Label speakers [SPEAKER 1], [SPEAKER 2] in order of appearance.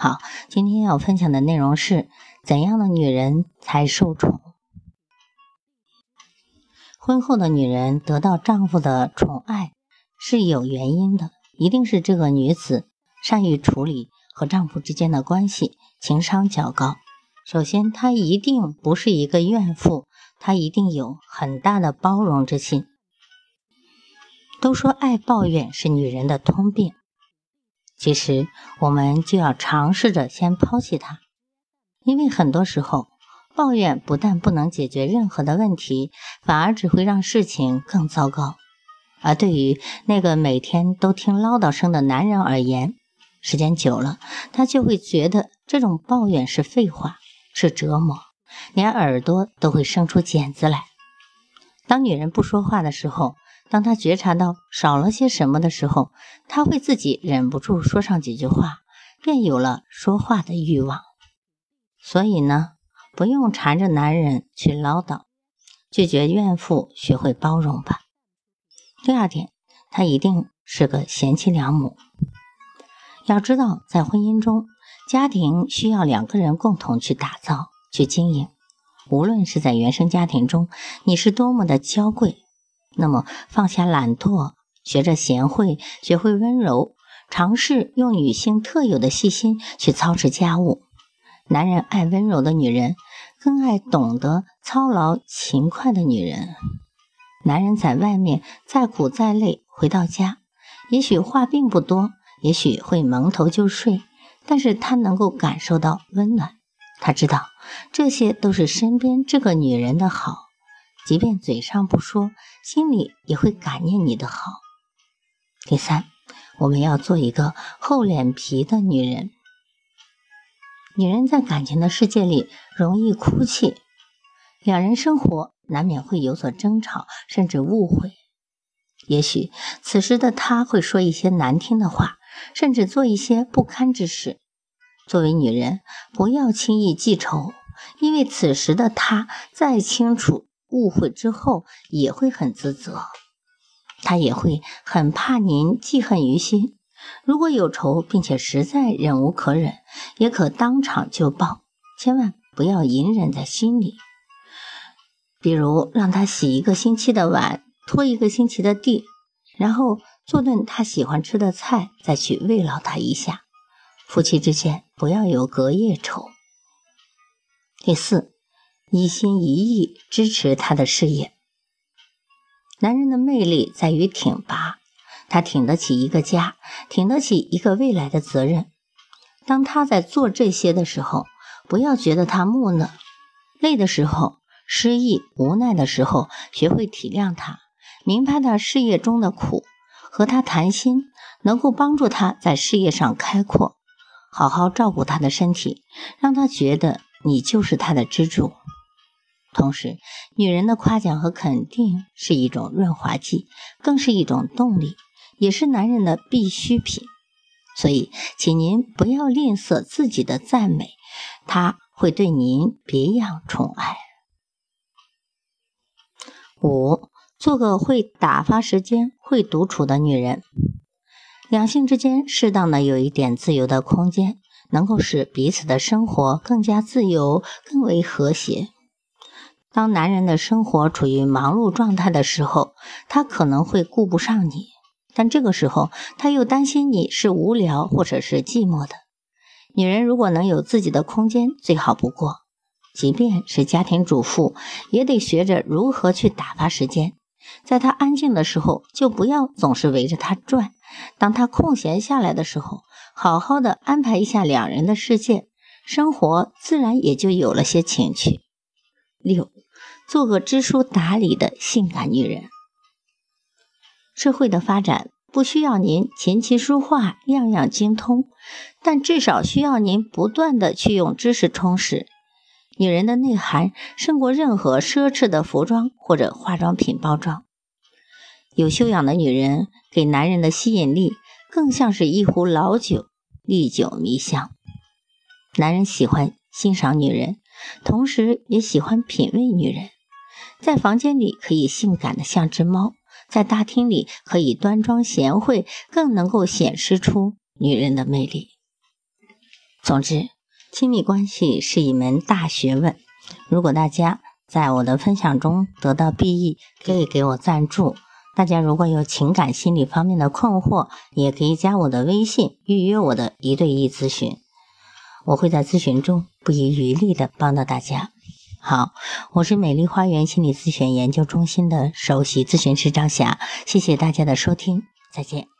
[SPEAKER 1] 好，今天要分享的内容是怎样的女人才受宠？婚后的女人得到丈夫的宠爱是有原因的，一定是这个女子善于处理和丈夫之间的关系，情商较高。首先，她一定不是一个怨妇，她一定有很大的包容之心。都说爱抱怨是女人的通病。其实，我们就要尝试着先抛弃它，因为很多时候，抱怨不但不能解决任何的问题，反而只会让事情更糟糕。而对于那个每天都听唠叨声的男人而言，时间久了，他就会觉得这种抱怨是废话，是折磨，连耳朵都会生出茧子来。当女人不说话的时候，当他觉察到少了些什么的时候，他会自己忍不住说上几句话，便有了说话的欲望。所以呢，不用缠着男人去唠叨，拒绝怨妇，学会包容吧。第二点，他一定是个贤妻良母。要知道，在婚姻中，家庭需要两个人共同去打造、去经营。无论是在原生家庭中，你是多么的娇贵。那么，放下懒惰，学着贤惠，学会温柔，尝试用女性特有的细心去操持家务。男人爱温柔的女人，更爱懂得操劳勤快的女人。男人在外面再苦再累，回到家，也许话并不多，也许会蒙头就睡，但是他能够感受到温暖。他知道，这些都是身边这个女人的好。即便嘴上不说，心里也会感念你的好。第三，我们要做一个厚脸皮的女人。女人在感情的世界里容易哭泣，两人生活难免会有所争吵，甚至误会。也许此时的她会说一些难听的话，甚至做一些不堪之事。作为女人，不要轻易记仇，因为此时的她再清楚。误会之后也会很自责，他也会很怕您记恨于心。如果有仇，并且实在忍无可忍，也可当场就报，千万不要隐忍在心里。比如让他洗一个星期的碗，拖一个星期的地，然后做顿他喜欢吃的菜，再去慰劳他一下。夫妻之间不要有隔夜仇。第四。一心一意支持他的事业。男人的魅力在于挺拔，他挺得起一个家，挺得起一个未来的责任。当他在做这些的时候，不要觉得他木讷，累的时候、失意、无奈的时候，学会体谅他，明白他事业中的苦，和他谈心，能够帮助他在事业上开阔，好好照顾他的身体，让他觉得你就是他的支柱。同时，女人的夸奖和肯定是一种润滑剂，更是一种动力，也是男人的必需品。所以，请您不要吝啬自己的赞美，他会对您别样宠爱。五，做个会打发时间、会独处的女人。两性之间适当的有一点自由的空间，能够使彼此的生活更加自由，更为和谐。当男人的生活处于忙碌状态的时候，他可能会顾不上你，但这个时候他又担心你是无聊或者是寂寞的。女人如果能有自己的空间，最好不过。即便是家庭主妇，也得学着如何去打发时间。在他安静的时候，就不要总是围着他转；当他空闲下来的时候，好好的安排一下两人的世界，生活自然也就有了些情趣。六。做个知书达理的性感女人。社会的发展不需要您琴棋书画样样精通，但至少需要您不断的去用知识充实。女人的内涵胜过任何奢侈的服装或者化妆品包装。有修养的女人给男人的吸引力，更像是一壶老酒，历久弥香。男人喜欢欣赏女人，同时也喜欢品味女人。在房间里可以性感的像只猫。在大厅里可以端庄贤惠，更能够显示出女人的魅力。总之，亲密关系是一门大学问。如果大家在我的分享中得到裨益，可以给我赞助。大家如果有情感心理方面的困惑，也可以加我的微信预约我的一对一咨询，我会在咨询中不遗余力的帮到大家。好，我是美丽花园心理咨询研究中心的首席咨询师张霞，谢谢大家的收听，再见。